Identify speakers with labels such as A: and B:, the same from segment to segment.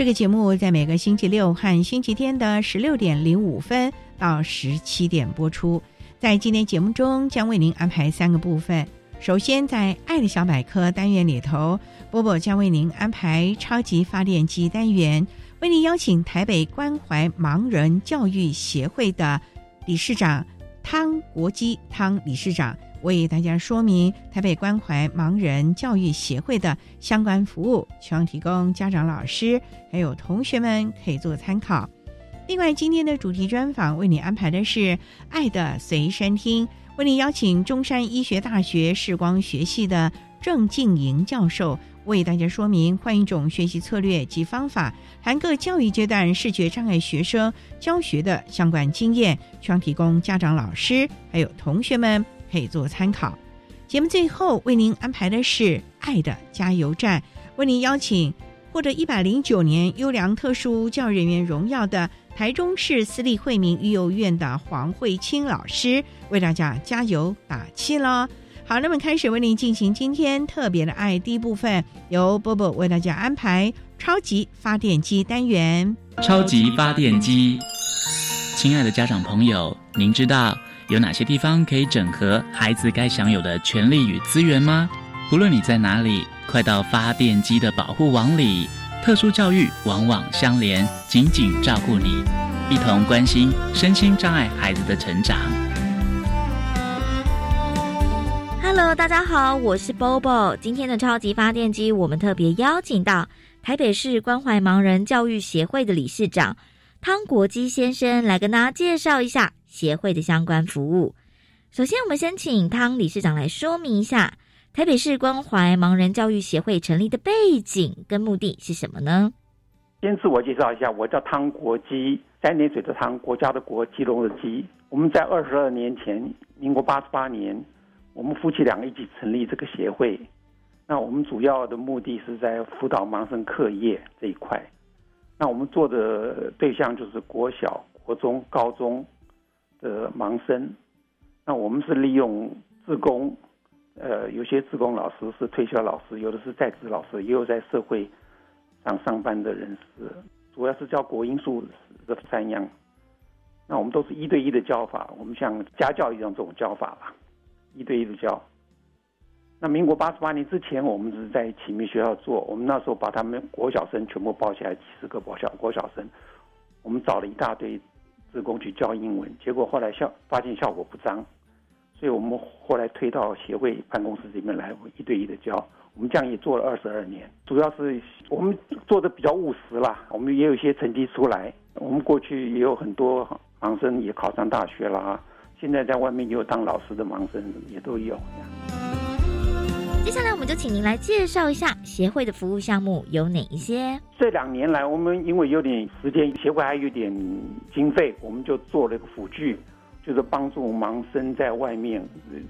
A: 这个节目在每个星期六和星期天的十六点零五分到十七点播出。在今天节目中，将为您安排三个部分。首先，在“爱的小百科”单元里头，波波将为您安排“超级发电机”单元，为您邀请台北关怀盲人教育协会的理事长汤国基汤理事长。为大家说明台北关怀盲人教育协会的相关服务，希望提供家长、老师还有同学们可以做参考。另外，今天的主题专访为你安排的是“爱的随身听”，为你邀请中山医学大学视光学系的郑静莹教授为大家说明换一种学习策略及方法，含各教育阶段视觉障碍学生教学的相关经验，希望提供家长、老师还有同学们。可以做参考。节目最后为您安排的是《爱的加油站》，为您邀请获得一百零九年优良特殊教育人员荣耀的台中市私立惠民育幼院的黄慧清老师，为大家加油打气喽！好，那么开始为您进行今天特别的爱第一部分，由波波为大家安排超级发电机单元。
B: 超级发电机，亲爱的家长朋友，您知道？有哪些地方可以整合孩子该享有的权利与资源吗？无论你在哪里，快到发电机的保护网里。特殊教育网网相连，紧紧照顾你，一同关心身心障碍孩子的成长。
C: Hello，大家好，我是 Bobo。今天的超级发电机，我们特别邀请到台北市关怀盲人教育协会的理事长汤国基先生来跟大家介绍一下。协会的相关服务。首先，我们先请汤理事长来说明一下台北市关怀盲人教育协会成立的背景跟目的是什么呢？
D: 先自我介绍一下，我叫汤国基，三点水的汤，国家的国，基隆的基。我们在二十二年前，民国八十八年，我们夫妻两个一起成立这个协会。那我们主要的目的是在辅导盲生课业这一块。那我们做的对象就是国小、国中、高中。的盲生，那我们是利用自工，呃，有些自工老师是退休老师，有的是在职老师，也有在社会上上班的人士，主要是教国音数的三样。那我们都是一对一的教法，我们像家教一样这种教法吧，一对一的教。那民国八十八年之前，我们只是在启明学校做，我们那时候把他们国小生全部包起来，几十个国小国小生，我们找了一大堆。自工去教英文，结果后来效发现效果不彰，所以我们后来推到协会办公室里面来一对一的教。我们这样也做了二十二年，主要是我们做的比较务实啦，我们也有一些成绩出来。我们过去也有很多盲生也考上大学啦，现在在外面也有当老师的盲生也都有。
C: 接下来，我们就请您来介绍一下协会的服务项目有哪一些。
D: 这两年来，我们因为有点时间，协会还有点经费，我们就做了一个辅具，就是帮助盲生在外面，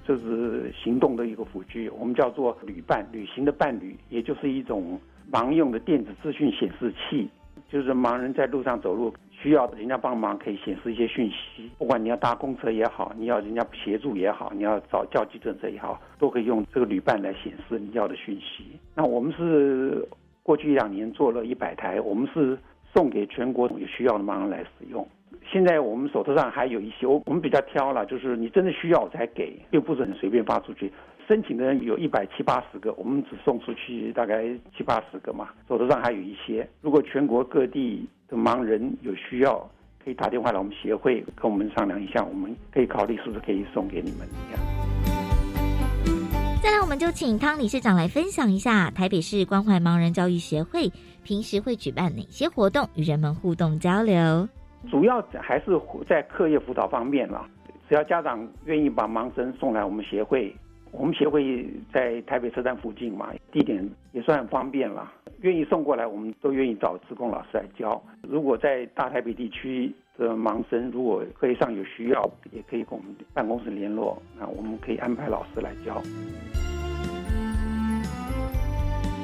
D: 就是行动的一个辅具，我们叫做旅伴，旅行的伴侣，也就是一种盲用的电子资讯显示器。就是盲人在路上走路需要人家帮忙，可以显示一些讯息。不管你要搭公车也好，你要人家协助也好，你要找叫计程车也好，都可以用这个旅伴来显示你要的讯息。那我们是过去一两年做了一百台，我们是送给全国有需要的盲人来使用。现在我们手头上还有一些，我我们比较挑了，就是你真的需要我才给，又不是很随便发出去。申请的人有一百七八十个，我们只送出去大概七八十个嘛，手头上还有一些。如果全国各地的盲人有需要，可以打电话来我们协会跟我们商量一下，我们可以考虑是不是可以送给你们这样。
C: 再来，我们就请汤理事长来分享一下台北市关怀盲人教育协会平时会举办哪些活动，与人们互动交流。
D: 主要还是在课业辅导方面啦，只要家长愿意把盲生送来我们协会。我们协会在台北车站附近嘛，地点也算很方便了。愿意送过来，我们都愿意找职工老师来教。如果在大台北地区的盲生，如果课业上有需要，也可以跟我们办公室联络，那我们可以安排老师来教。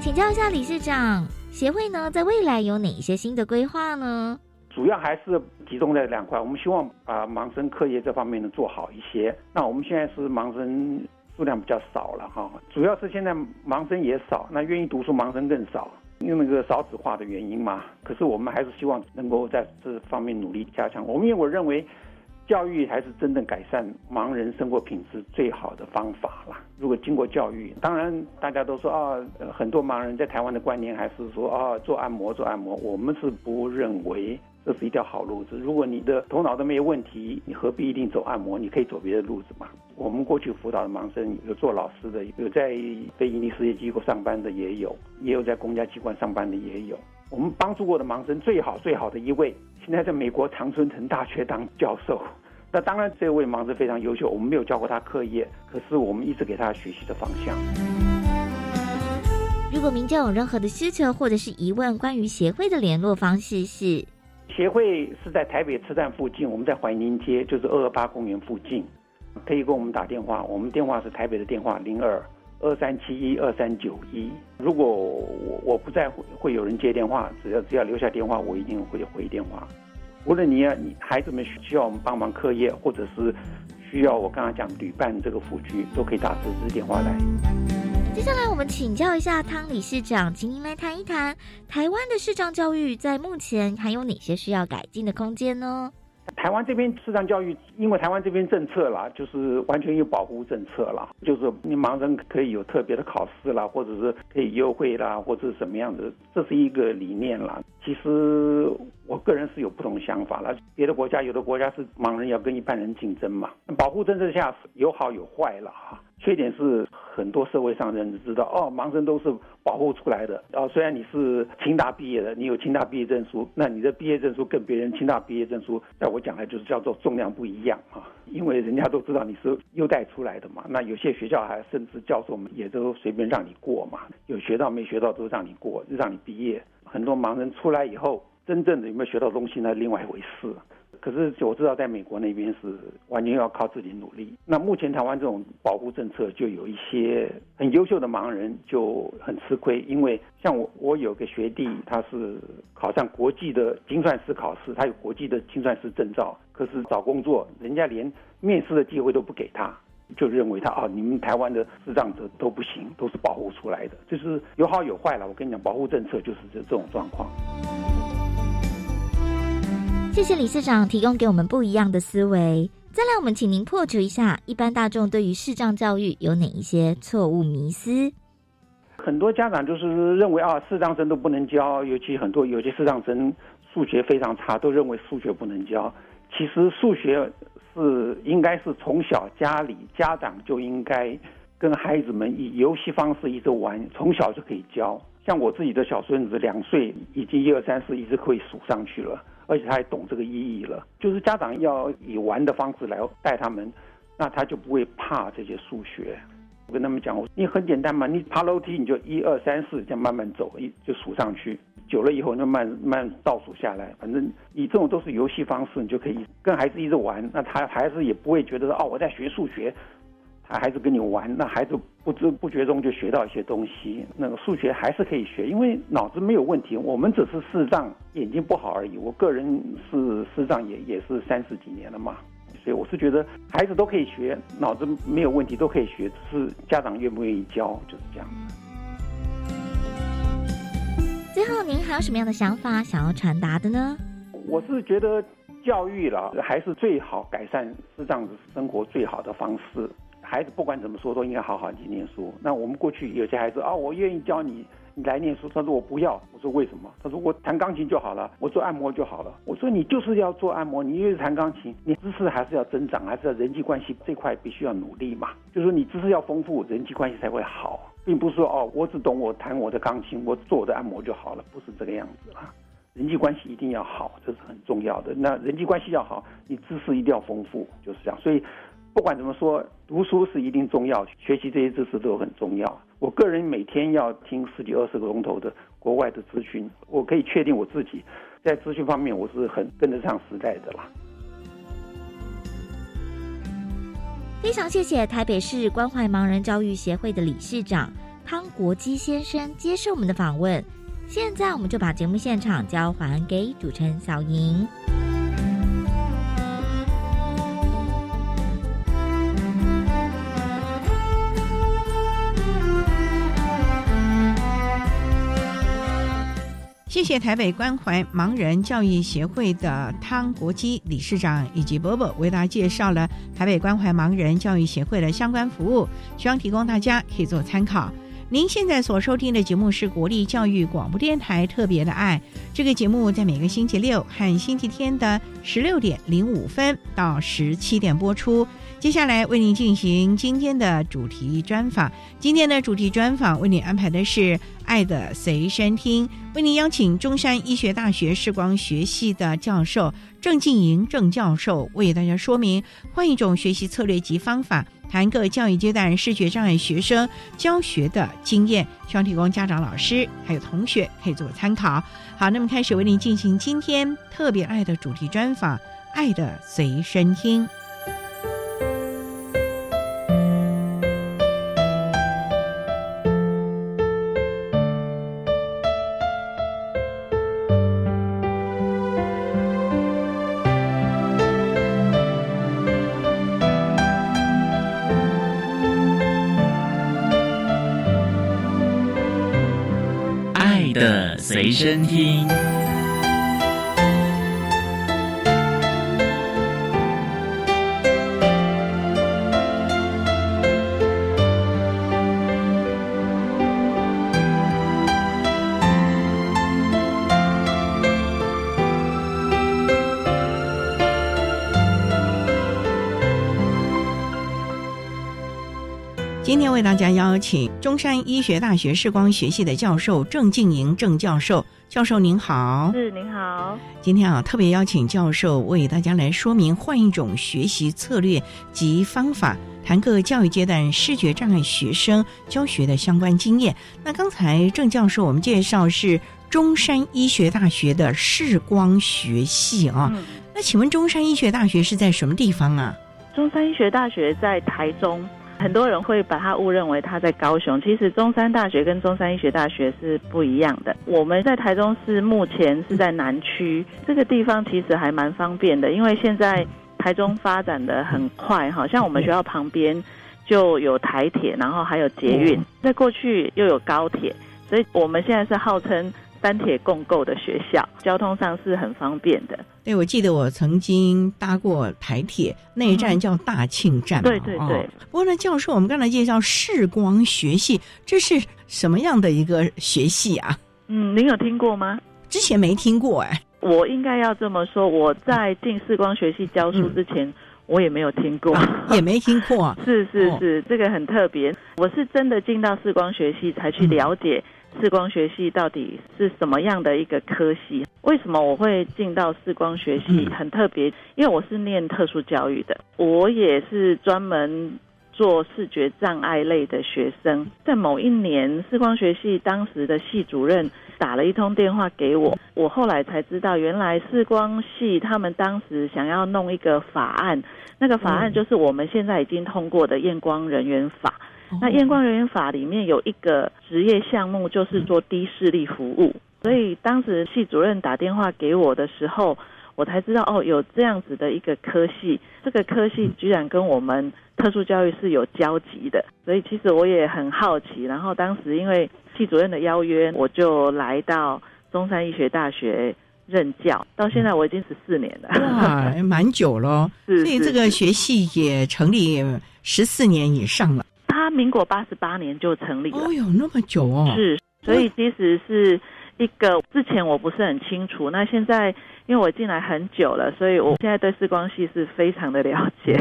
C: 请教一下理事长，协会呢在未来有哪一些新的规划呢？
D: 主要还是集中在两块，我们希望把盲生课业这方面呢做好一些。那我们现在是盲生。数量比较少了哈，主要是现在盲生也少，那愿意读书盲生更少，因为那个少子化的原因嘛。可是我们还是希望能够在这方面努力加强。我们因为我认为，教育才是真正改善盲人生活品质最好的方法啦。如果经过教育，当然大家都说啊，很多盲人在台湾的观念还是说啊，做按摩做按摩，我们是不认为。这是一条好路子。如果你的头脑都没有问题，你何必一定走按摩？你可以走别的路子嘛。我们过去辅导的盲生，有做老师的，有在非营利事业机构上班的，也有，也有在公家机关上班的，也有。我们帮助过的盲生最好最好的一位，现在在美国常春藤大学当教授。那当然，这位盲生非常优秀，我们没有教过他课业，可是我们一直给他学习的方向。
C: 如果民众有任何的需求或者是疑问，关于协会的联络方式是。
D: 协会是在台北车站附近，我们在怀宁街，就是二二八公园附近，可以跟我们打电话。我们电话是台北的电话零二二三七一二三九一。如果我我不在，会有人接电话。只要只要留下电话，我一定会回电话。无论你要你孩子们需要我们帮忙课业，或者是需要我刚刚讲旅伴这个辅具，都可以打这支电话来。
C: 接下来，我们请教一下汤理事长，请您来谈一谈台湾的视障教育在目前还有哪些需要改进的空间呢？
D: 台湾这边视障教育，因为台湾这边政策啦，就是完全有保护政策啦，就是你盲人可以有特别的考试啦，或者是可以优惠啦，或者是什么样的，这是一个理念啦。其实我个人是有不同想法了。别的国家有的国家是盲人要跟一般人竞争嘛，保护政策下有好有坏了哈。缺点是很多社会上人知道哦，盲人都是保护出来的。哦，虽然你是清大毕业的，你有清大毕业证书，那你的毕业证书跟别人清大毕业证书，在我讲来就是叫做重量不一样啊。因为人家都知道你是优待出来的嘛。那有些学校还甚至教授们也都随便让你过嘛，有学到没学到都让你过，让你毕业。很多盲人出来以后，真正的有没有学到东西呢？另外一回事。可是我知道，在美国那边是完全要靠自己努力。那目前台湾这种保护政策，就有一些很优秀的盲人就很吃亏。因为像我，我有个学弟，他是考上国际的精算师考试，他有国际的精算师证照，可是找工作，人家连面试的机会都不给他，就认为他啊，你们台湾的视障者都不行，都是保护出来的，就是有好有坏了。我跟你讲，保护政策就是这这种状况。
C: 谢谢李市长提供给我们不一样的思维。再来，我们请您破除一下一般大众对于视障教育有哪一些错误迷思。
D: 很多家长就是认为啊，视障生都不能教，尤其很多有些视障生数学非常差，都认为数学不能教。其实数学是应该是从小家里家长就应该跟孩子们以游戏方式一直玩，从小就可以教。像我自己的小孙子两岁，已经一二三四一直可以数上去了。而且他还懂这个意义了，就是家长要以玩的方式来带他们，那他就不会怕这些数学。我跟他们讲，我你很简单嘛，你爬楼梯你就一二三四这样慢慢走，一就数上去，久了以后就慢慢倒数下来。反正你这种都是游戏方式，你就可以跟孩子一直玩，那他孩子也不会觉得说哦我在学数学。孩子跟你玩，那孩子不知不觉中就学到一些东西。那个数学还是可以学，因为脑子没有问题。我们只是视障，眼睛不好而已。我个人是视障，也也是三十几年了嘛，所以我是觉得孩子都可以学，脑子没有问题都可以学，只是家长愿不愿意教，就是这样。
C: 最后，您还有什么样的想法想要传达的呢？
D: 我是觉得教育了还是最好改善视障生活最好的方式。孩子不管怎么说都应该好好去念书。那我们过去有些孩子啊，我愿意教你，你来念书。他说我不要，我说为什么？他说我弹钢琴就好了，我做按摩就好了。我说你就是要做按摩，你又是弹钢琴，你知识还是要增长，还是要人际关系这块必须要努力嘛。就是说你知识要丰富，人际关系才会好，并不是说哦，我只懂我弹我的钢琴，我做我的按摩就好了，不是这个样子啊。人际关系一定要好，这是很重要的。那人际关系要好，你知识一定要丰富，就是这样。所以。不管怎么说，读书是一定重要，学习这些知识都很重要。我个人每天要听十几二十个钟头的国外的资讯，我可以确定我自己在资讯方面我是很跟得上时代的啦。
C: 非常谢谢台北市关怀盲人教育协会的理事长汤国基先生接受我们的访问。现在我们就把节目现场交还给主持人小莹。
A: 谢谢台北关怀盲人教育协会的汤国基理事长以及伯伯为大家介绍了台北关怀盲人教育协会的相关服务，希望提供大家可以做参考。您现在所收听的节目是国立教育广播电台特别的爱，这个节目在每个星期六和星期天的十六点零五分到十七点播出。接下来为您进行今天的主题专访。今天的主题专访为您安排的是《爱的随身听》，为您邀请中山医学大学视光学系的教授郑静莹郑教授为大家说明换一种学习策略及方法，谈各教育阶段视觉障碍学生教学的经验，希望提供家长、老师还有同学可以做参考。好，那么开始为您进行今天特别爱的主题专访，《爱的随身听》。
B: 身听。
A: 邀请中山医学大学视光学系的教授郑静莹郑教授，教授您好，
E: 是您好。
A: 今天啊，特别邀请教授为大家来说明换一种学习策略及方法，谈各教育阶段视觉障碍学生教学的相关经验。那刚才郑教授我们介绍是中山医学大学的视光学系啊，那请问中山医学大学是在什么地方啊？
E: 中山医学大学在台中。很多人会把它误认为它在高雄，其实中山大学跟中山医学大学是不一样的。我们在台中市目前是在南区，这个地方其实还蛮方便的，因为现在台中发展的很快，好像我们学校旁边就有台铁，然后还有捷运，在过去又有高铁，所以我们现在是号称。三铁共构的学校，交通上是很方便的。
A: 对，我记得我曾经搭过台铁，那一站叫大庆站。
E: 对对对。
A: 不过呢，教授，我们刚才介绍视光学系，这是什么样的一个学系啊？
E: 嗯，您有听过吗？
A: 之前没听过哎。
E: 我应该要这么说，我在进视光学系教书之前，我也没有听过，
A: 也没听过。
E: 是是是，这个很特别。我是真的进到视光学系才去了解。视光学系到底是什么样的一个科系？为什么我会进到视光学系？很特别，因为我是念特殊教育的，我也是专门做视觉障碍类的学生。在某一年，视光学系当时的系主任打了一通电话给我，我后来才知道，原来视光系他们当时想要弄一个法案，那个法案就是我们现在已经通过的验光人员法。那验光人员法里面有一个职业项目，就是做低视力服务。所以当时系主任打电话给我的时候，我才知道哦，有这样子的一个科系，这个科系居然跟我们特殊教育是有交集的。所以其实我也很好奇。然后当时因为系主任的邀约，我就来到中山医学大学任教。到现在我已经十四年了，
A: 哇，蛮久了。
E: 所
A: 以这个学系也成立十四年以上了。
E: 他民国八十八年就成立了。哦
A: 哟，那么久哦。
E: 是，所以其实是。一个之前我不是很清楚，那现在因为我进来很久了，所以我现在对视光系是非常的了解。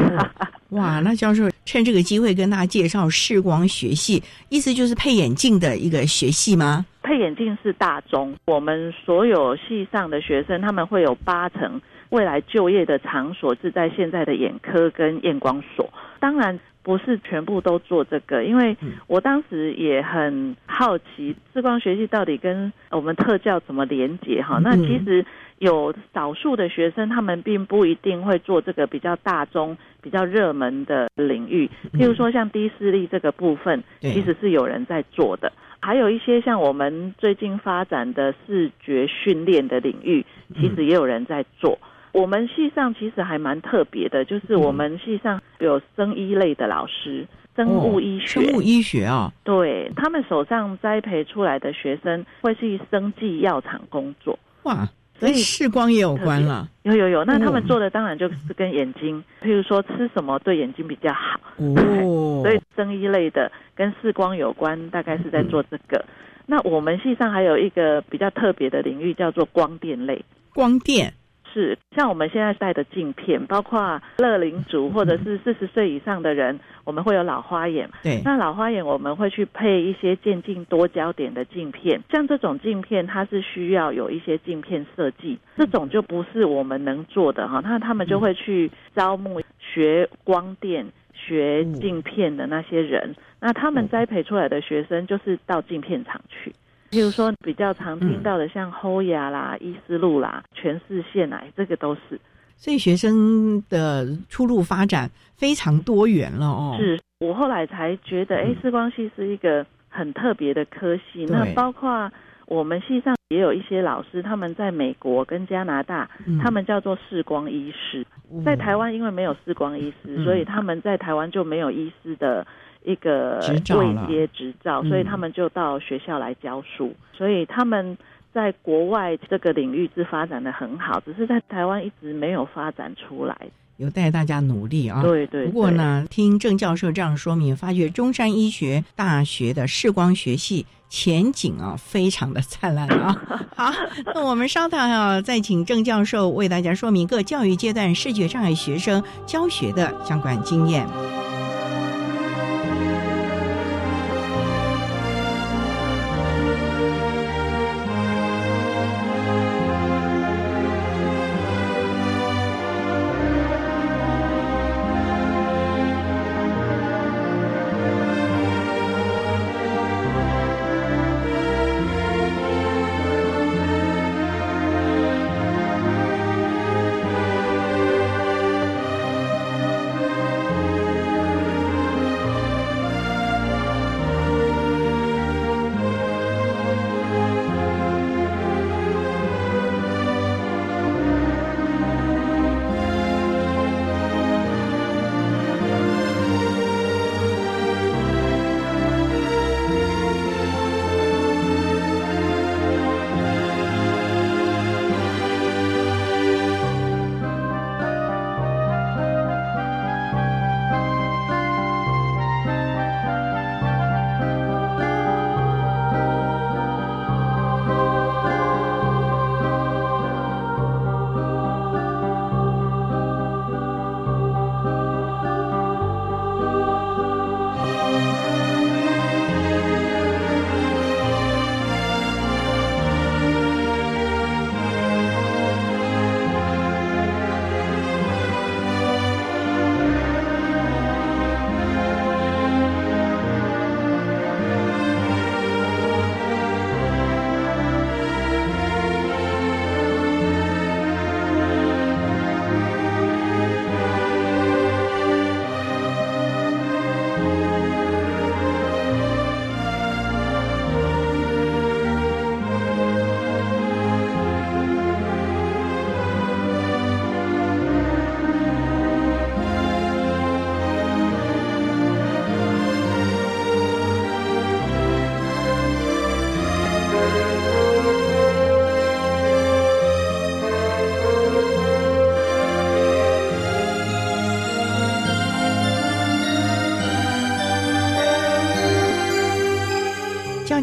A: 哇，那教授趁这个机会跟大家介绍视光学系，意思就是配眼镜的一个学系吗？
E: 配眼镜是大宗，我们所有系上的学生他们会有八成未来就业的场所是在现在的眼科跟验光所，当然。不是全部都做这个，因为我当时也很好奇，视光学系到底跟我们特教怎么连接哈？那其实有少数的学生，他们并不一定会做这个比较大众、比较热门的领域，譬如说像低视力这个部分，其实是有人在做的。还有一些像我们最近发展的视觉训练的领域，其实也有人在做。我们系上其实还蛮特别的，就是我们系上有生医类的老师，生物医学，
A: 生物医学啊，
E: 对他们手上栽培出来的学生会去生技药厂工作。
A: 哇，所以视光也有关了。
E: 有有有，那他们做的当然就是跟眼睛，譬如说吃什么对眼睛比较好。哦，所以生医类的跟视光有关，大概是在做这个。那我们系上还有一个比较特别的领域，叫做光电类。
A: 光电。
E: 是像我们现在戴的镜片，包括乐龄族或者是四十岁以上的人，我们会有老花眼。
A: 对，
E: 那老花眼我们会去配一些渐进多焦点的镜片。像这种镜片，它是需要有一些镜片设计，这种就不是我们能做的哈。那他们就会去招募学光电、学镜片的那些人，那他们栽培出来的学生就是到镜片厂去。比如说比较常听到的，像欧亚啦、伊思路啦、全视线癌，这个都是。
A: 所以学生的出路发展非常多元了哦。
E: 是我后来才觉得，哎，视光系是一个很特别的科系。那包括我们系上也有一些老师，他们在美国跟加拿大，他们叫做视光医师。在台湾因为没有视光医师，所以他们在台湾就没有医师的。一个未接执照，所以他们就到学校来教书。所以他们在国外这个领域是发展的很好，只是在台湾一直没有发展出来，
A: 有待大家努力啊。
E: 对对。
A: 不过呢，听郑教授这样说明，发觉中山医学大学的视光学系前景啊，非常的灿烂啊。好，那我们稍等啊，再请郑教授为大家说明各教育阶段视觉障碍学生教学的相关经验。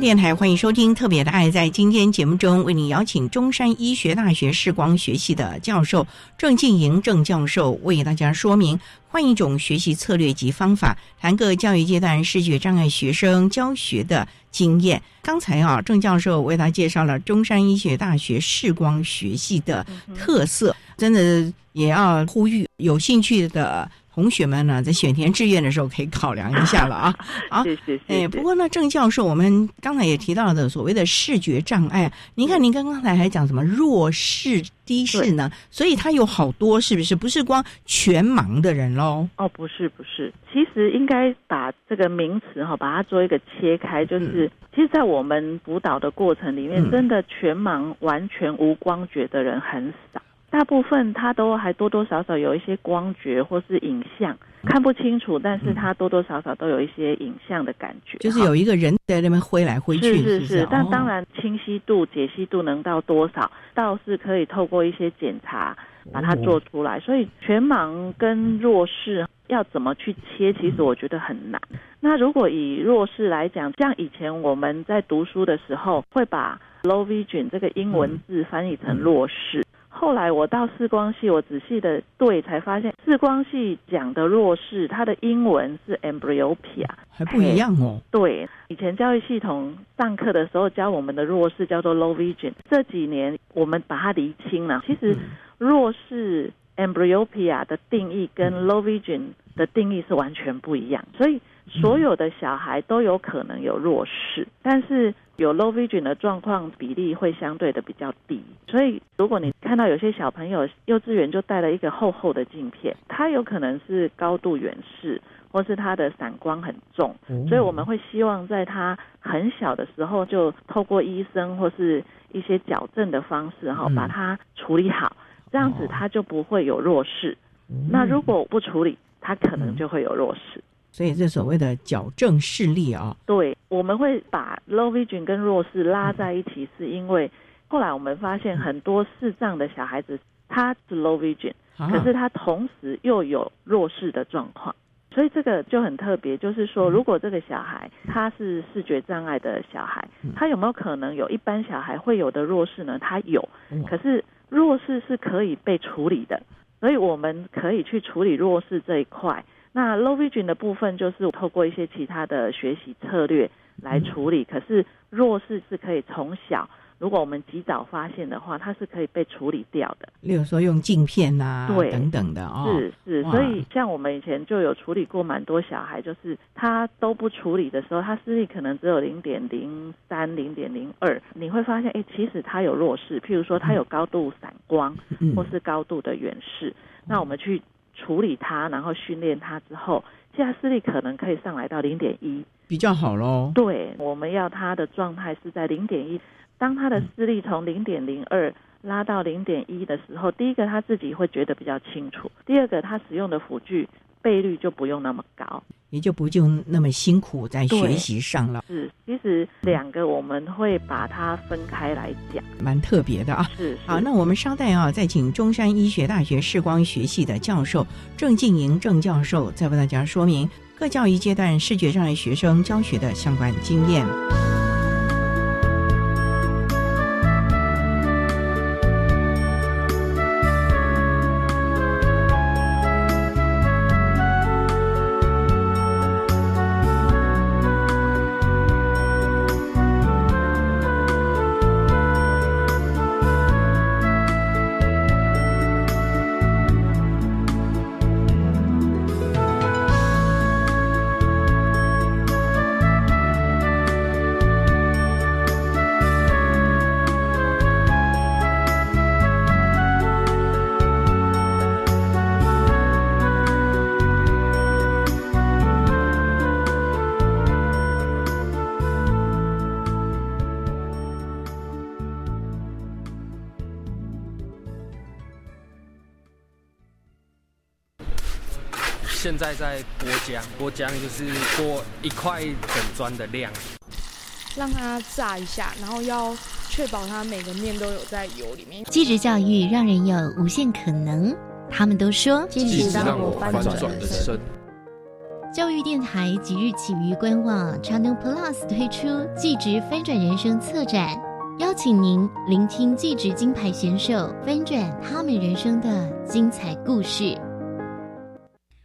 A: 电台，欢迎收听《特别的爱》。在今天节目中，为您邀请中山医学大学视光学系的教授郑静莹郑教授，为大家说明换一种学习策略及方法，谈个教育阶段视觉障碍学生教学的经验。刚才啊，郑教授为他介绍了中山医学大学视光学系的特色，真的也要呼吁有兴趣的。同学们呢，在选填志愿的时候可以考量一下了啊！
E: 啊，谢谢。
A: 哎，不过呢，郑教授，我们刚才也提到的所谓的视觉障碍，您看您刚刚才还讲什么弱视、低视呢？所以他有好多，是不是？不是光全盲的人喽？
E: 哦，不是，不是。其实应该把这个名词哈，把它做一个切开，就是其实，在我们辅导的过程里面，真的全盲、完全无光觉的人很少。大部分它都还多多少少有一些光觉或是影像看不清楚，但是它多多少少都有一些影像的感觉，
A: 就是有一个人在那边挥来挥去，
E: 是是是。但当然清晰度、解析度能到多少，倒是可以透过一些检查把它做出来。所以全盲跟弱视要怎么去切，其实我觉得很难。那如果以弱视来讲，像以前我们在读书的时候，会把 low vision 这个英文字翻译成弱视。后来我到视光系，我仔细的对才发现，视光系讲的弱视，它的英文是 amblyopia，
A: 还不一样哦。
E: 对，以前教育系统上课的时候教我们的弱视叫做 low vision，这几年我们把它厘清了。其实弱视 amblyopia 的定义跟 low vision 的定义是完全不一样，所以所有的小孩都有可能有弱视，但是。有 low vision 的状况比例会相对的比较低，所以如果你看到有些小朋友幼稚园就带了一个厚厚的镜片，他有可能是高度远视，或是他的散光很重，所以我们会希望在他很小的时候就透过医生或是一些矫正的方式哈，把它处理好，这样子他就不会有弱视。那如果不处理，他可能就会有弱视。
A: 所以这所谓的矫正视力啊，
E: 对，我们会把 low vision 跟弱视拉在一起，是因为后来我们发现很多视障的小孩子他是 low vision，可是他同时又有弱视的状况，所以这个就很特别。就是说，如果这个小孩他是视觉障碍的小孩，他有没有可能有一般小孩会有的弱视呢？他有，可是弱视是可以被处理的，所以我们可以去处理弱视这一块。那 low vision 的部分就是透过一些其他的学习策略来处理，可是弱视是可以从小，如果我们及早发现的话，它是可以被处理掉的。
A: 例如说用镜片呐，对，等等的哦。
E: 是是，所以像我们以前就有处理过蛮多小孩，就是他都不处理的时候，他视力可能只有零点零三、零点零二，你会发现，哎，其实他有弱视，譬如说他有高度散光，或是高度的远视，那我们去。处理它，然后训练它之后，现在视力可能可以上来到零点一，
A: 比较好喽。
E: 对，我们要它的状态是在零点一。当他的视力从零点零二拉到零点一的时候，第一个他自己会觉得比较清楚，第二个他使用的辅具。倍率就不用那么高，
A: 也就不就那么辛苦在学习上了。
E: 是，其实两个我们会把它分开来讲，
A: 蛮特别的啊。
E: 是，
A: 好，那我们稍待啊，再请中山医学大学视光学系的教授郑静莹郑教授，再为大家说明各教育阶段视觉障碍学生教学的相关经验。
F: 浆，就是过一块整砖的量，
G: 让它炸一下，然后要确保它每个面都有在油里面。
C: 继职教育让人有无限可能，他们都说，
H: 继职让我翻转人生。教育电台即日起于官网 Channel Plus 推出技职翻转人生策展，邀请您聆听技职金牌选手翻转他们人生的精彩故事。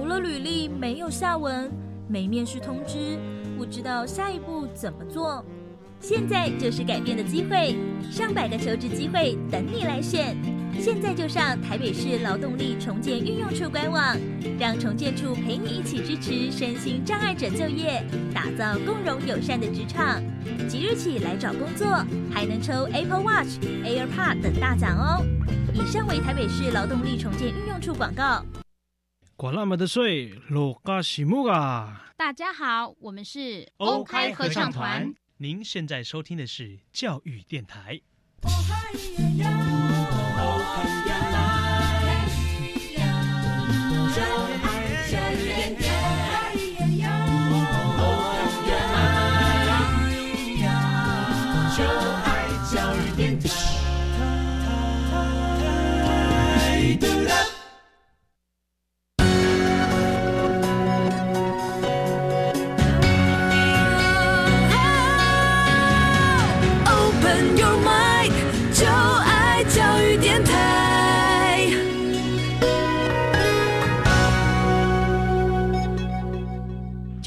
I: 投了履历没有下文，没面试通知，不知道下一步怎么做。现在就是改变的机会，上百个求职机会等你来选。现在就上台北市劳动力重建运用处官网，让重建处陪你一起支持身心障碍者就业，打造共融友善的职场。即日起来找工作，还能抽 Apple Watch、AirPod 等大奖哦。以上为台北市劳动力重建运用处广告。
J: 管那么的水，落嘎西木啊！
K: 大家好，我们是
J: OK 合唱团。您现在收听的是教育电台。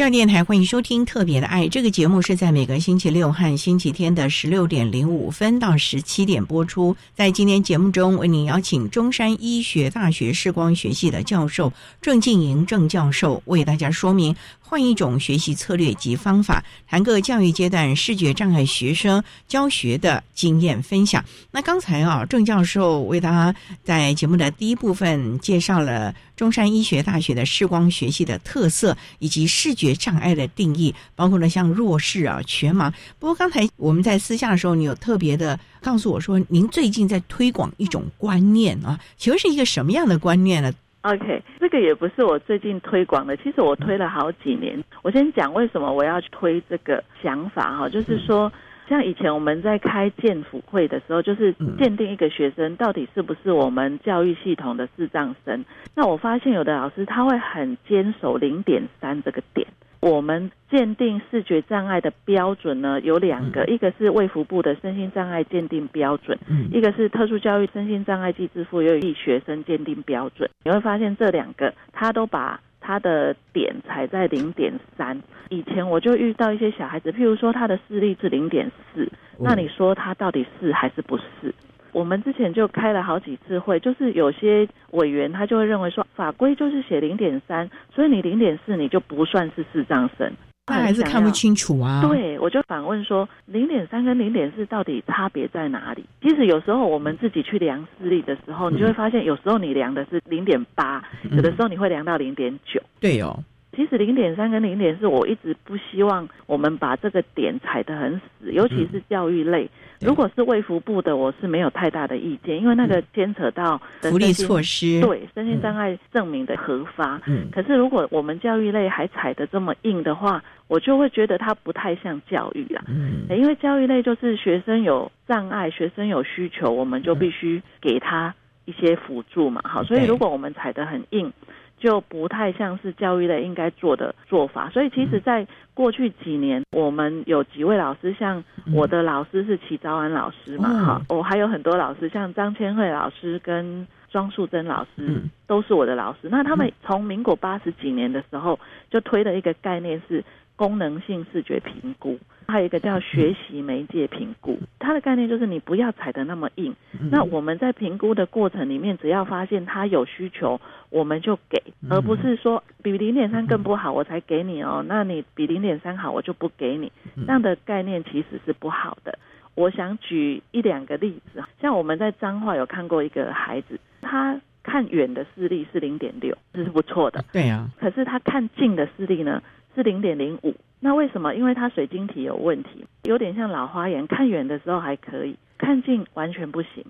A: 教电台欢迎收听《特别的爱》这个节目，是在每个星期六和星期天的十六点零五分到十七点播出。在今天节目中，为您邀请中山医学大学视光学系的教授郑静莹郑教授，为大家说明换一种学习策略及方法，谈个教育阶段视觉障碍学生教学的经验分享。那刚才啊，郑教授为大家在节目的第一部分介绍了中山医学大学的视光学系的特色以及视觉。障碍的定义包括呢像弱势啊、全盲。不过刚才我们在私下的时候，你有特别的告诉我说，您最近在推广一种观念啊，请问是一个什么样的观念呢
E: ？OK，这个也不是我最近推广的，其实我推了好几年。我先讲为什么我要推这个想法哈，就是说。像以前我们在开建辅会的时候，就是鉴定一个学生到底是不是我们教育系统的视障生。那我发现有的老师他会很坚守零点三这个点。我们鉴定视觉障碍的标准呢有两个，一个是卫福部的身心障碍鉴定标准，一个是特殊教育身心障碍暨支付优异学生鉴定标准。你会发现这两个他都把。他的点才在零点三，以前我就遇到一些小孩子，譬如说他的视力是零点四，那你说他到底是还是不是？我们之前就开了好几次会，就是有些委员他就会认为说法规就是写零点三，所以你零点四你就不算是视障生。
A: 他还是看不清楚啊！
E: 对，我就反问说，零点三跟零点四到底差别在哪里？其实有时候我们自己去量视力的时候，你就会发现，有时候你量的是零点八，有的时候你会量到零点九。
A: 对哦，
E: 其实零点三跟零点四，我一直不希望我们把这个点踩得很死，尤其是教育类。如果是卫福部的，我是没有太大的意见，因为那个牵扯到
A: 福利措施，
E: 对身心障碍证明的核发。嗯，可是如果我们教育类还踩得这么硬的话，我就会觉得它不太像教育啊。嗯，因为教育类就是学生有障碍，学生有需求，我们就必须给他一些辅助嘛。好，所以如果我们踩得很硬。就不太像是教育类应该做的做法，所以其实，在过去几年，我们有几位老师，像我的老师是齐昭安老师嘛，哈，我还有很多老师，像张千惠老师跟庄素珍老师，都是我的老师。那他们从民国八十几年的时候就推的一个概念是。功能性视觉评估，还有一个叫学习媒介评估。它的概念就是你不要踩得那么硬。那我们在评估的过程里面，只要发现他有需求，我们就给，而不是说比零点三更不好我才给你哦。那你比零点三好，我就不给你。这样的概念其实是不好的。我想举一两个例子，像我们在彰化有看过一个孩子，他看远的视力是零点六，这是不错的。
A: 对啊，
E: 可是他看近的视力呢是零点零五。那为什么？因为他水晶体有问题，有点像老花眼，看远的时候还可以，看近完全不行。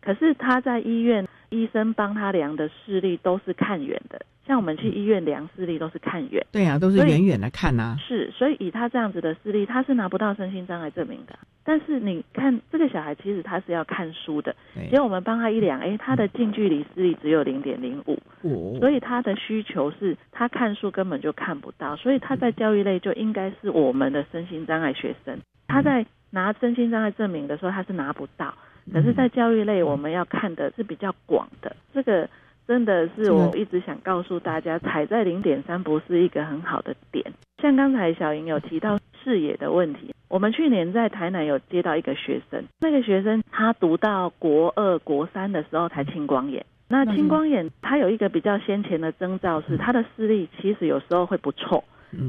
E: 可是他在医院，医生帮他量的视力都是看远的。像我们去医院量视力都是看远，
A: 对啊，都是远远的看呐。
E: 是，所以以他这样子的视力，他是拿不到身心障碍证明的。但是你看这个小孩，其实他是要看书的。结果我们帮他一量，哎，他的近距离视力只有零点零五，所以他的需求是他看书根本就看不到。所以他在教育类就应该是我们的身心障碍学生。他在拿身心障碍证明的时候，他是拿不到。可是，在教育类，我们要看的是比较广的这个。真的是我一直想告诉大家，踩在零点三不是一个很好的点。像刚才小莹有提到视野的问题，我们去年在台南有接到一个学生，那个学生他读到国二、国三的时候才青光眼。那青光眼他有一个比较先前的征兆是，他的视力其实有时候会不错，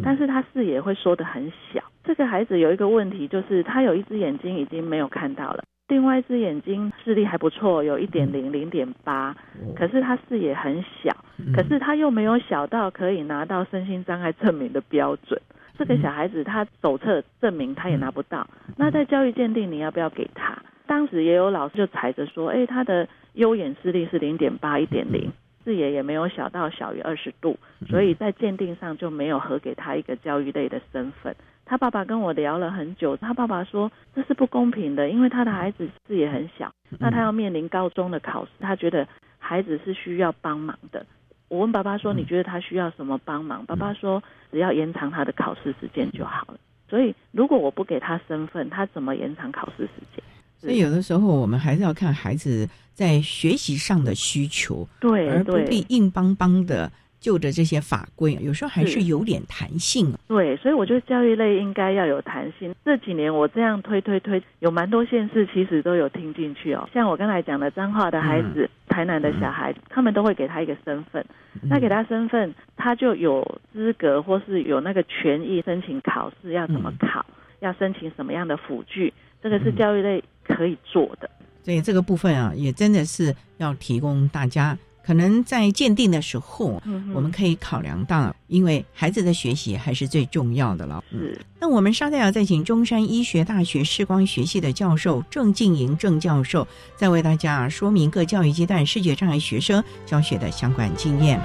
E: 但是他视野会缩得很小。这个孩子有一个问题，就是他有一只眼睛已经没有看到了。另外一只眼睛视力还不错，有一点零零点八，可是他视野很小，可是他又没有小到可以拿到身心障碍证明的标准。这个小孩子他手册证明他也拿不到，那在教育鉴定你要不要给他？当时也有老师就踩着说，哎，他的优眼视力是零点八一点零，视野也没有小到小于二十度，所以在鉴定上就没有核给他一个教育类的身份。他爸爸跟我聊了很久，他爸爸说这是不公平的，因为他的孩子视野很小，那他要面临高中的考试，他觉得孩子是需要帮忙的。我问爸爸说：“你觉得他需要什么帮忙？”爸爸说：“只要延长他的考试时间就好了。”所以如果我不给他身份，他怎么延长考试时间？
A: 所以有的时候我们还是要看孩子在学习上的需求，
E: 对，
A: 而不必硬邦邦的。就着这些法规，有时候还是有点弹性。
E: 对，所以我觉得教育类应该要有弹性。这几年我这样推推推，有蛮多县市其实都有听进去哦。像我刚才讲的彰化的孩子、台南的小孩，他们都会给他一个身份。那给他身份，他就有资格或是有那个权益申请考试，要怎么考，要申请什么样的辅具，这个是教育类可以做的。
A: 所以这个部分啊，也真的是要提供大家。可能在鉴定的时候，我们可以考量到，因为孩子的学习还是最重要的了。
E: 嗯。
A: 那我们稍待要再请中山医学大学视光学系的教授郑静莹郑教授，再为大家说明各教育阶段视觉障碍学生教学的相关经验。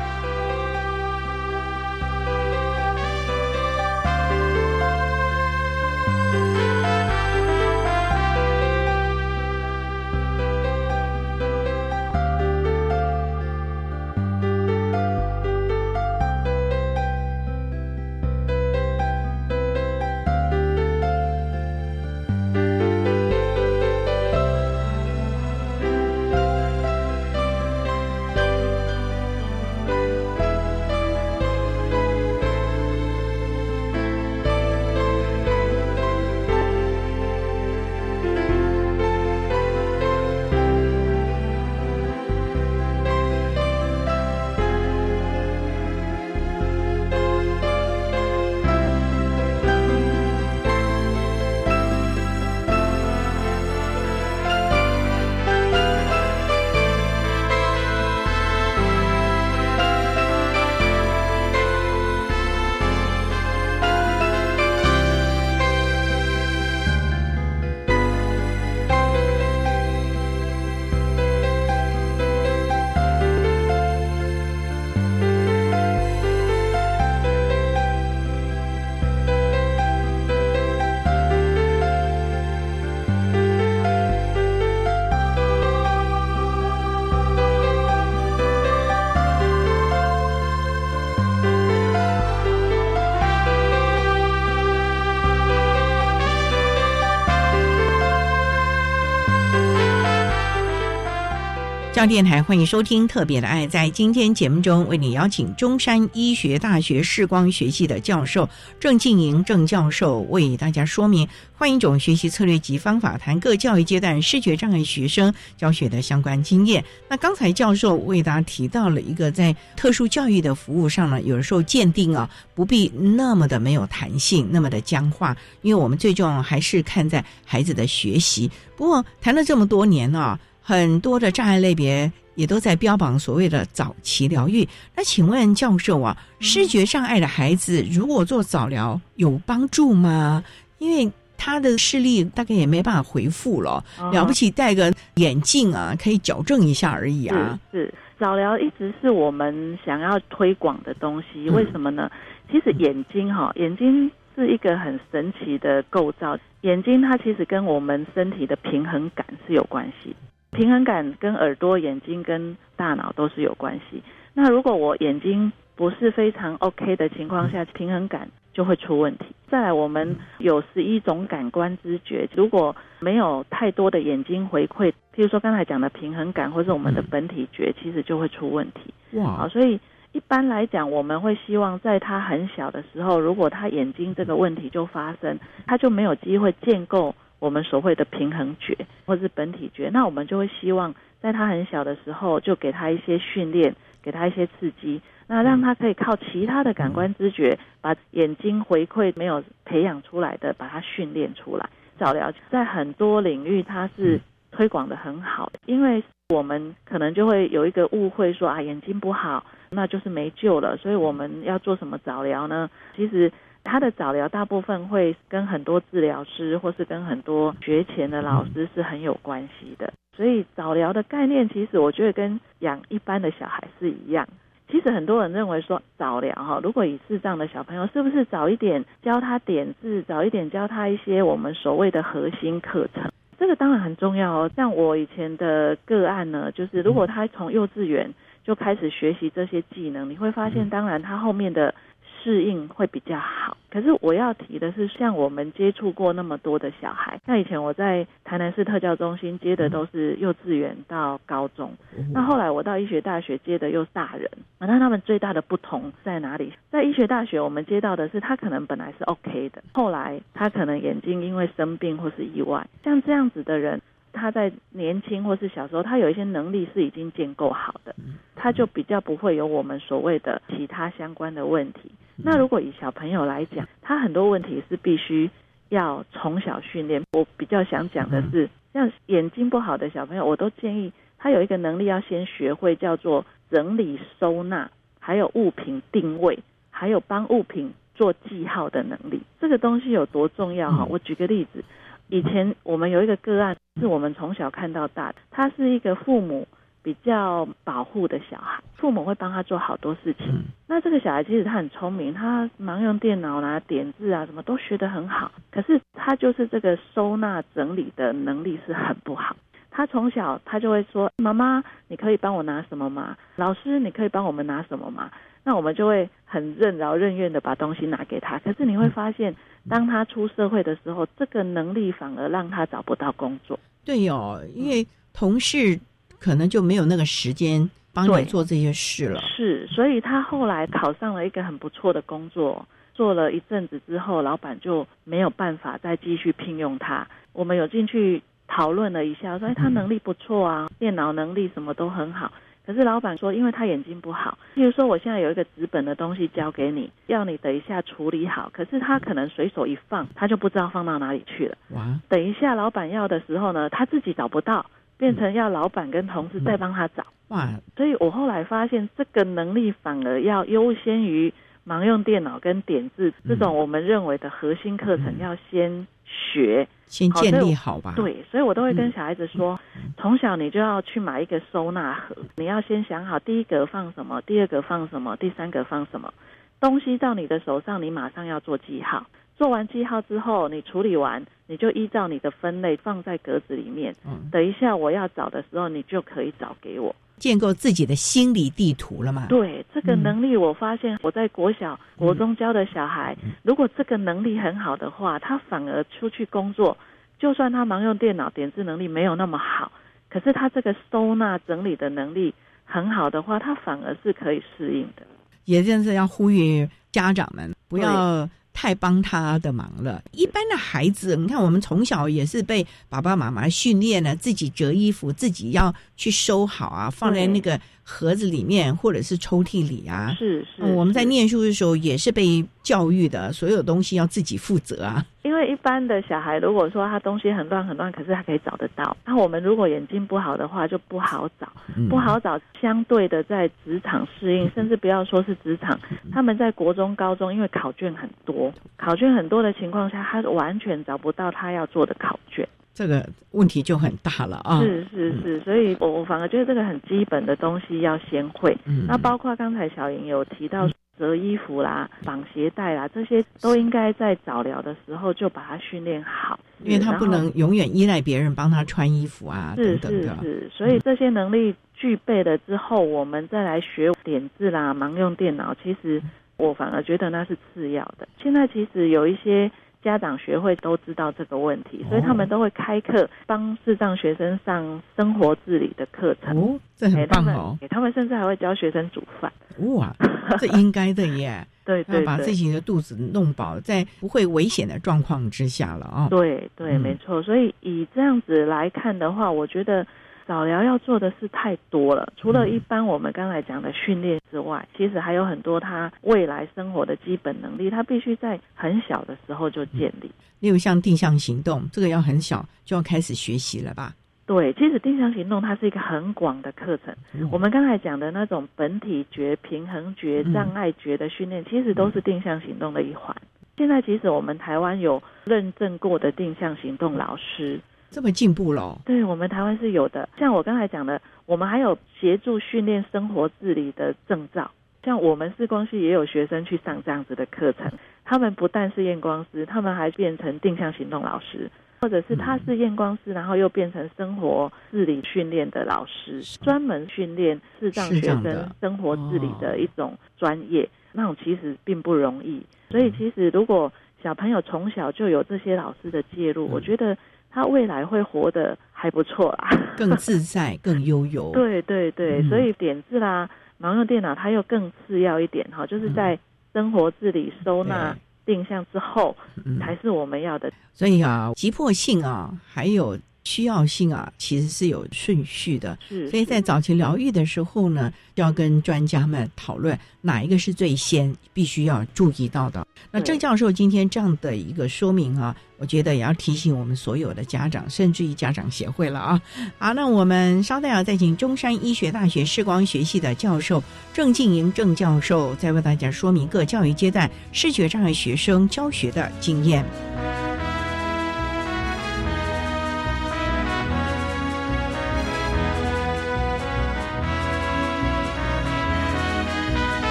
A: 上电台欢迎收听特别的爱，在今天节目中为你邀请中山医学大学视光学系的教授郑静莹郑教授为大家说明换一种学习策略及方法，谈各教育阶段视觉障碍学生教学的相关经验。那刚才教授为大家提到了一个在特殊教育的服务上呢，有的时候鉴定啊不必那么的没有弹性，那么的僵化，因为我们最重要还是看在孩子的学习。不过谈了这么多年啊。很多的障碍类别也都在标榜所谓的早期疗愈。那请问教授啊，视觉障碍的孩子如果做早疗有帮助吗？因为他的视力大概也没办法恢复了，了不起戴个眼镜啊，可以矫正一下而已啊。
E: 是早疗一直是我们想要推广的东西，为什么呢？其实眼睛哈，眼睛是一个很神奇的构造，眼睛它其实跟我们身体的平衡感是有关系，平衡感跟耳朵、眼睛跟大脑都是有关系。那如果我眼睛不是非常 OK 的情况下，平衡感就会出问题。再来，我们有十一种感官知觉，如果没有太多的眼睛回馈，譬如说刚才讲的平衡感，或是我们的本体觉，其实就会出问题。
A: 哇！
E: 好，所以一般来讲，我们会希望在他很小的时候，如果他眼睛这个问题就发生，他就没有机会建构我们所谓的平衡觉或是本体觉，那我们就会希望在他很小的时候就给他一些训练，给他一些刺激。那让他可以靠其他的感官知觉，把眼睛回馈没有培养出来的，把它训练出来。早疗在很多领域它是推广的很好，因为我们可能就会有一个误会说啊眼睛不好，那就是没救了。所以我们要做什么早疗呢？其实他的早疗大部分会跟很多治疗师或是跟很多学前的老师是很有关系的。所以早疗的概念，其实我觉得跟养一般的小孩是一样。其实很多人认为说早疗哈，如果以智障的小朋友，是不是早一点教他点字，早一点教他一些我们所谓的核心课程？这个当然很重要哦。像我以前的个案呢，就是如果他从幼稚园就开始学习这些技能，你会发现，当然他后面的。适应会比较好，可是我要提的是，像我们接触过那么多的小孩，像以前我在台南市特教中心接的都是幼稚园到高中，那后来我到医学大学接的又大人，那他们最大的不同在哪里？在医学大学，我们接到的是他可能本来是 OK 的，后来他可能眼睛因为生病或是意外，像这样子的人。他在年轻或是小时候，他有一些能力是已经建构好的，他就比较不会有我们所谓的其他相关的问题。那如果以小朋友来讲，他很多问题是必须要从小训练。我比较想讲的是，像眼睛不好的小朋友，我都建议他有一个能力要先学会叫做整理收纳，还有物品定位，还有帮物品做记号的能力。这个东西有多重要哈？我举个例子。以前我们有一个个案，是我们从小看到大的。他是一个父母比较保护的小孩，父母会帮他做好多事情。那这个小孩其实他很聪明，他忙用电脑啦、点字啊，什么都学得很好。可是他就是这个收纳整理的能力是很不好。他从小他就会说：“妈妈，你可以帮我拿什么吗？老师，你可以帮我们拿什么吗？”那我们就会很任劳任怨的把东西拿给他。可是你会发现。当他出社会的时候，这个能力反而让他找不到工作。
A: 对哦，因为同事可能就没有那个时间帮你做这些事了。
E: 是，所以他后来考上了一个很不错的工作，做了一阵子之后，老板就没有办法再继续聘用他。我们有进去讨论了一下，说他能力不错啊，电脑能力什么都很好。可是老板说，因为他眼睛不好，譬如说我现在有一个纸本的东西交给你，要你等一下处理好。可是他可能随手一放，他就不知道放到哪里去了。哇！等一下老板要的时候呢，他自己找不到，变成要老板跟同事再帮他找。哇！所以我后来发现，这个能力反而要优先于盲用电脑跟点字这种我们认为的核心课程，要先学。
A: 先建立好吧。
E: 对，所以我都会跟小孩子说，从小你就要去买一个收纳盒，你要先想好第一格放什么，第二格放什么，第三格放什么。东西到你的手上，你马上要做记号。做完记号之后，你处理完，你就依照你的分类放在格子里面。嗯。等一下我要找的时候，你就可以找给我。
A: 建构自己的心理地图了吗？
E: 对，这个能力我发现我在国小、国中教的小孩，如果这个能力很好的话，他反而出去工作，就算他忙用电脑、点字能力没有那么好，可是他这个收纳整理的能力很好的话，他反而是可以适应的。
A: 也正是要呼吁家长们不要。太帮他的忙了。一般的孩子，你看，我们从小也是被爸爸妈妈训练了，自己折衣服，自己要去收好啊，放在那个盒子里面，或者是抽屉里啊。
E: 是是。
A: 我们在念书的时候，也是被教育的所有东西要自己负责啊。
E: 因为一般的小孩，如果说他东西很乱很乱，可是他可以找得到。那我们如果眼睛不好的话，就不好找，不好找。相对的，在职场适应，甚至不要说是职场，他们在国中、高中，因为考卷很多，考卷很多的情况下，他完全找不到他要做的考卷。
A: 这个问题就很大了啊！
E: 是是是，所以我我反而觉得这个很基本的东西要先会。嗯那包括刚才小莹有提到折衣服啦、绑鞋带啦，这些都应该在早疗的时候就把它训练好，
A: 因为他不能永远依赖别人帮他穿衣服啊
E: 是是是，所以这些能力具备了之后，我们再来学点字啦、盲用电脑，其实我反而觉得那是次要的。现在其实有一些。家长学会都知道这个问题，所以他们都会开课帮视障学生上生活自理的课程。
A: 哦，这很棒哦！
E: 他们甚至还会教学生煮饭。
A: 哇，这应该的耶！
E: 对 对，
A: 把自己的肚子弄饱，在不会危险的状况之下了啊。
E: 对对，没错。所以以这样子来看的话，我觉得。早疗要做的事太多了，除了一般我们刚才讲的训练之外，其实还有很多他未来生活的基本能力，他必须在很小的时候就建立。
A: 例如像定向行动，这个要很小就要开始学习了吧？
E: 对，其实定向行动它是一个很广的课程。我们刚才讲的那种本体觉、平衡觉、障碍觉的训练，其实都是定向行动的一环。现在其实我们台湾有认证过的定向行动老师。
A: 这么进步了？
E: 对我们台湾是有的。像我刚才讲的，我们还有协助训练生活自理的证照。像我们视光系也有学生去上这样子的课程，他们不但是验光师，他们还变成定向行动老师，或者是他是验光师，然后又变成生活自理训练的老师，专门训练视障学生生活自理的一种专业。那种其实并不容易。所以其实如果小朋友从小就有这些老师的介入，我觉得。他未来会活得还不错啦，
A: 更自在、更悠游。
E: 对对对，所以点字啦、盲用电脑，它又更次要一点哈，就是在生活自理、收纳、定向之后，才是我们要的。
A: 所以啊，急迫性啊，还有。需要性啊，其实是有顺序的，所以在早期疗愈的时候呢，要跟专家们讨论哪一个是最先必须要注意到的。那郑教授今天这样的一个说明啊，我觉得也要提醒我们所有的家长，甚至于家长协会了啊。好，那我们稍待啊，再请中山医学大学视光学系的教授郑静莹郑教授，再为大家说明各教育阶段视觉障碍学生教学的经验。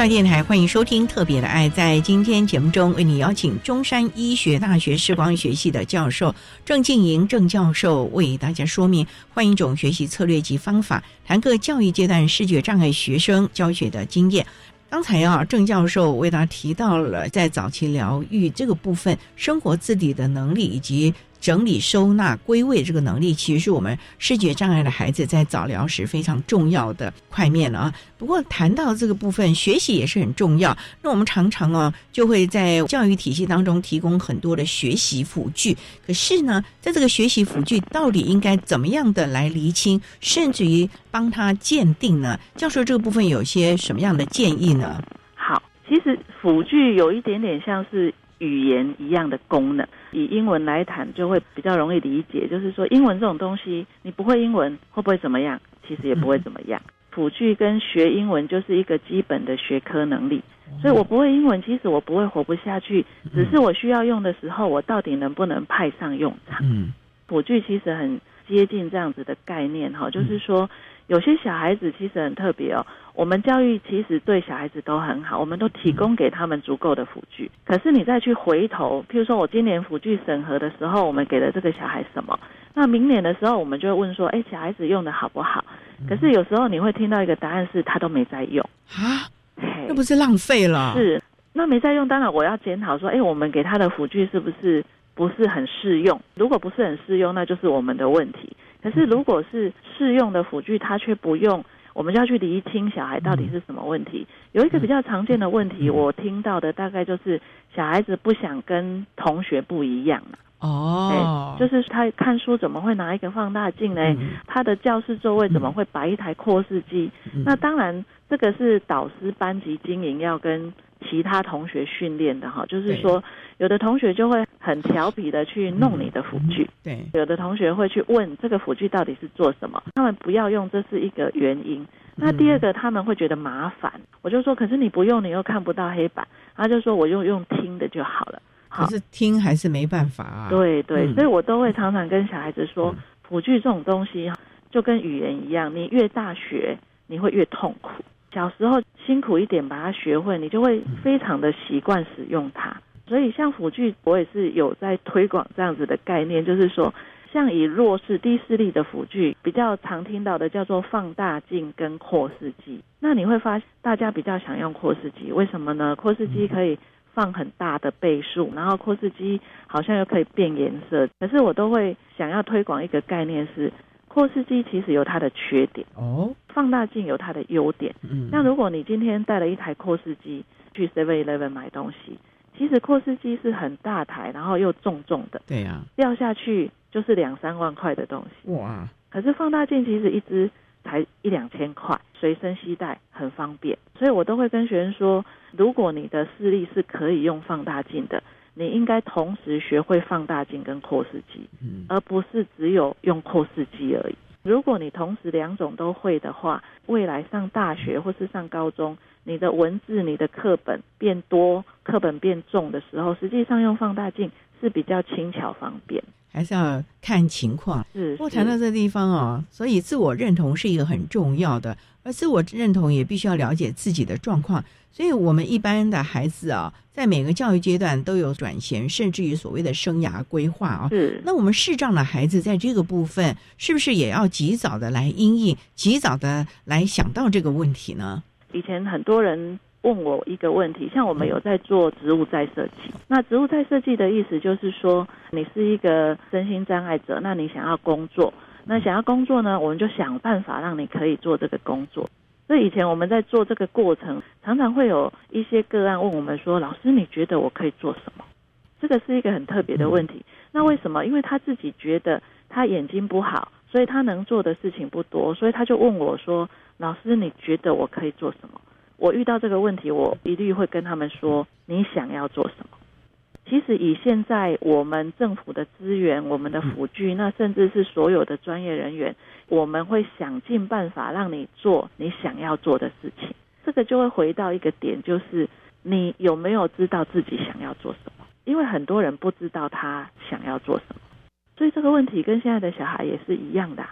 A: 教电台欢迎收听《特别的爱》。在今天节目中，为你邀请中山医学大学视光学系的教授郑静莹郑教授为大家说明换一种学习策略及方法，谈个教育阶段视觉障碍学生教学的经验。刚才啊，郑教授为大家提到了在早期疗愈这个部分，生活自理的能力以及。整理、收纳、归位这个能力，其实是我们视觉障碍的孩子在早疗时非常重要的块面了啊。不过谈到这个部分，学习也是很重要。那我们常常啊，就会在教育体系当中提供很多的学习辅具。可是呢，在这个学习辅具到底应该怎么样的来厘清，甚至于帮他鉴定呢？教授这个部分有些什么样的建议呢？
E: 好，其实辅具有一点点像是语言一样的功能。以英文来谈，就会比较容易理解。就是说，英文这种东西，你不会英文会不会怎么样？其实也不会怎么样。辅具跟学英文就是一个基本的学科能力。所以我不会英文，其实我不会活不下去，只是我需要用的时候，我到底能不能派上用场？
A: 嗯，
E: 辅具其实很接近这样子的概念哈，就是说。有些小孩子其实很特别哦，我们教育其实对小孩子都很好，我们都提供给他们足够的辅具。可是你再去回头，譬如说我今年辅具审核的时候，我们给了这个小孩什么？那明年的时候，我们就会问说，哎，小孩子用的好不好？可是有时候你会听到一个答案是他都没在用
A: 啊，那不是浪费了？
E: 是，那没在用，当然我要检讨说，哎，我们给他的辅具是不是不是很适用？如果不是很适用，那就是我们的问题。可是，如果是适用的辅具，他却不用，我们就要去厘清小孩到底是什么问题。有一个比较常见的问题，我听到的大概就是小孩子不想跟同学不一样
A: 哦，
E: 就是他看书怎么会拿一个放大镜呢？他的教室座位怎么会摆一台扩视机？那当然，这个是导师班级经营要跟其他同学训练的哈，就是说。有的同学就会很调皮的去弄你的辅具，
A: 对，
E: 有的同学会去问这个辅具到底是做什么，他们不要用，这是一个原因。那第二个他们会觉得麻烦，我就说，可是你不用，你又看不到黑板，他就说我用用听的就好了。
A: 可是听还是没办法啊。
E: 对对，所以我都会常常跟小孩子说，辅具这种东西就跟语言一样，你越大学你会越痛苦，小时候辛苦一点把它学会，你就会非常的习惯使用它。所以，像辅具，我也是有在推广这样子的概念，就是说，像以弱视、低视力的辅具，比较常听到的叫做放大镜跟扩视机。那你会发现，大家比较想用扩视机，为什么呢？扩视机可以放很大的倍数，然后扩视机好像又可以变颜色。可是我都会想要推广一个概念是，扩视机其实有它的缺点
A: 哦，
E: 放大镜有它的优点。
A: 嗯，
E: 那如果你今天带了一台扩视机去 Seven Eleven 买东西。其实扩视机是很大台，然后又重重的，
A: 对呀，
E: 掉下去就是两三万块的东西。
A: 哇！
E: 可是放大镜其实一支才一两千块，随身携带很方便，所以我都会跟学生说，如果你的视力是可以用放大镜的，你应该同时学会放大镜跟扩视机，
A: 嗯，
E: 而不是只有用扩视机而已。如果你同时两种都会的话，未来上大学或是上高中。你的文字、你的课本变多、课本变重的时候，实际上用放大镜是比较轻巧方便，
A: 还是要看情况。
E: 嗯，
A: 不过谈到这地方哦，所以自我认同是一个很重要的，而自我认同也必须要了解自己的状况。所以，我们一般的孩子啊，在每个教育阶段都有转衔，甚至于所谓的生涯规划啊。
E: 嗯，
A: 那我们视障的孩子在这个部分，是不是也要及早的来应应，及早的来想到这个问题呢？
E: 以前很多人问我一个问题，像我们有在做植物再设计，那植物再设计的意思就是说，你是一个身心障碍者，那你想要工作，那想要工作呢，我们就想办法让你可以做这个工作。所以以前我们在做这个过程，常常会有一些个案问我们说：“老师，你觉得我可以做什么？”这个是一个很特别的问题。那为什么？因为他自己觉得他眼睛不好，所以他能做的事情不多，所以他就问我说。老师，你觉得我可以做什么？我遇到这个问题，我一律会跟他们说：你想要做什么？其实以现在我们政府的资源、我们的辅具，那甚至是所有的专业人员，我们会想尽办法让你做你想要做的事情。这个就会回到一个点，就是你有没有知道自己想要做什么？因为很多人不知道他想要做什么，所以这个问题跟现在的小孩也是一样的。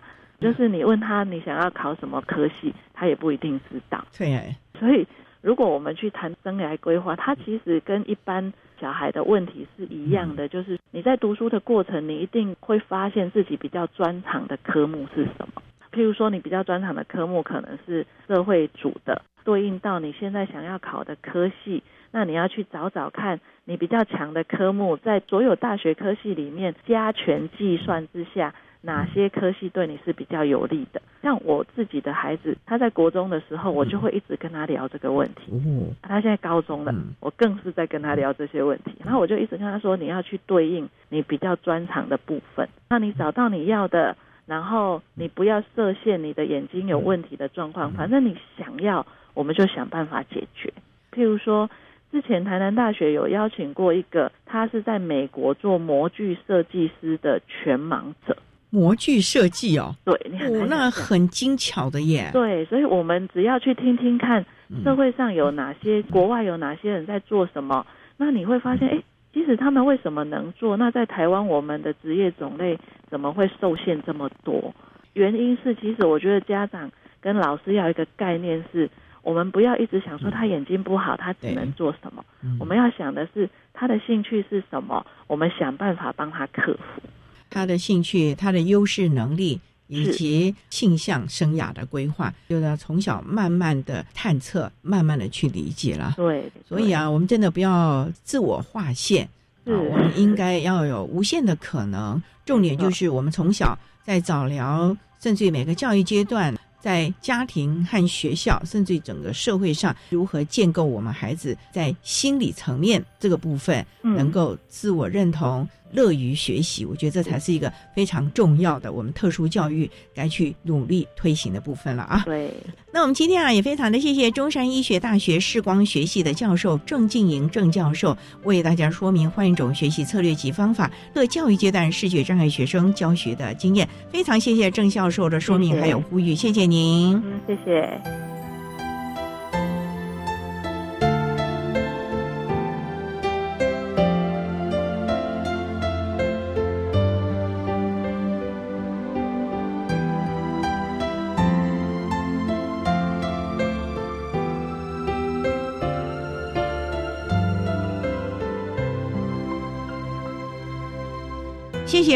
E: 就是你问他你想要考什么科系，他也不一定知道。
A: 对，
E: 所以如果我们去谈生涯规划，它其实跟一般小孩的问题是一样的。就是你在读书的过程，你一定会发现自己比较专长的科目是什么。譬如说，你比较专长的科目可能是社会组的，对应到你现在想要考的科系，那你要去找找看你比较强的科目，在所有大学科系里面加权计算之下。哪些科系对你是比较有利的？像我自己的孩子，他在国中的时候，我就会一直跟他聊这个问题。
A: 哦，
E: 他现在高中了，我更是在跟他聊这些问题。然后我就一直跟他说，你要去对应你比较专长的部分，那你找到你要的，然后你不要设限你的眼睛有问题的状况，反正你想要，我们就想办法解决。譬如说，之前台南大学有邀请过一个，他是在美国做模具设计师的全盲者。
A: 模具设计哦，
E: 对，
A: 哦，那很精巧的耶。
E: 对，所以我们只要去听听看，社会上有哪些，国外有哪些人在做什么，那你会发现，哎，即使他们为什么能做，那在台湾我们的职业种类怎么会受限这么多？原因是，其实我觉得家长跟老师要一个概念是，我们不要一直想说他眼睛不好，他只能做什么，我们要想的是他的兴趣是什么，我们想办法帮他克服。
A: 他的兴趣、他的优势能力以及性向生涯的规划，就要从小慢慢的探测，慢慢的去理解了。
E: 对，
A: 所以啊，我们真的不要自我划线啊，我们应该要有无限的可能。重点就是我们从小在早疗，甚至于每个教育阶段，在家庭和学校，甚至于整个社会上，如何建构我们孩子在心理层面这个部分，能够自我认同。乐于学习，我觉得这才是一个非常重要的我们特殊教育该去努力推行的部分了啊！
E: 对，
A: 那我们今天啊也非常的谢谢中山医学大学视光学系的教授郑静莹郑教授为大家说明换一种学习策略及方法，各教育阶段视觉障碍学生教学的经验。非常谢谢郑教授的说明还有呼吁，谢谢您。
E: 嗯，
A: 谢谢。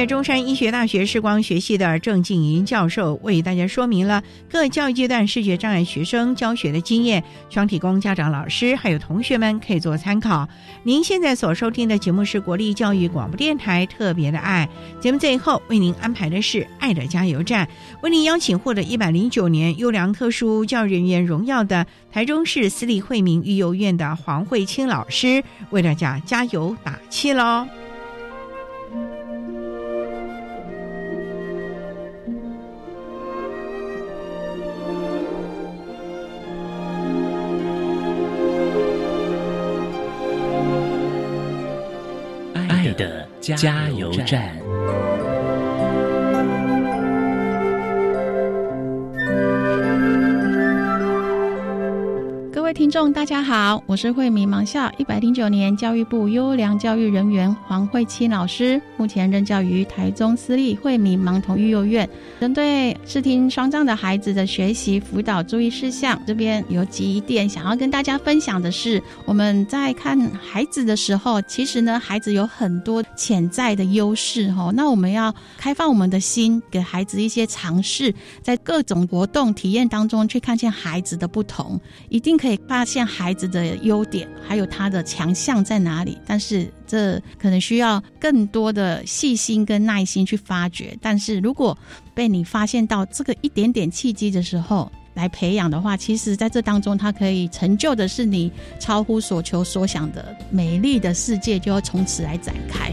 A: 中山医学大学视光学系的郑静怡教授为大家说明了各教育阶段视觉障碍学生教学的经验，希望提供家长、老师还有同学们可以做参考。您现在所收听的节目是国立教育广播电台特别的爱节目，最后为您安排的是爱的加油站，为您邀请获得一百零九年优良特殊教育人员荣耀的台中市私立惠民育幼院的黄慧清老师为大家加油打气喽。
B: 加油站。
L: 听众大家好，我是惠民盲校一百零九年教育部优良教育人员黄慧清老师，目前任教于台中私立惠民盲童育幼院。针对视听双障的孩子的学习辅导注意事项，这边有几点想要跟大家分享的是，我们在看孩子的时候，其实呢，孩子有很多潜在的优势哈。那我们要开放我们的心，给孩子一些尝试，在各种活动体验当中去看见孩子的不同，一定可以。发现孩子的优点，还有他的强项在哪里？但是这可能需要更多的细心跟耐心去发掘。但是如果被你发现到这个一点点契机的时候来培养的话，其实在这当中，它可以成就的是你超乎所求所想的美丽的世界，就要从此来展开。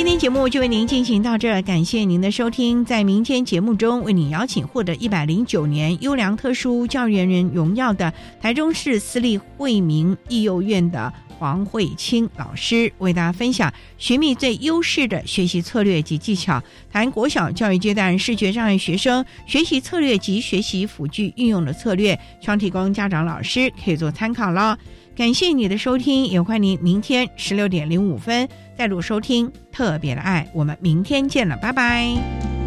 A: 今天节目就为您进行到这，感谢您的收听。在明天节目中，为您邀请获得一百零九年优良特殊教育人员荣耀的台中市私立惠民义幼院的黄慧清老师，为大家分享寻觅最优势的学习策略及技巧，谈国小教育阶段视觉障碍学生学习策略及学习辅具运用的策略，望提供家长老师可以做参考了。感谢你的收听，也欢迎您明天十六点零五分再度收听特别的爱。我们明天见了，拜拜。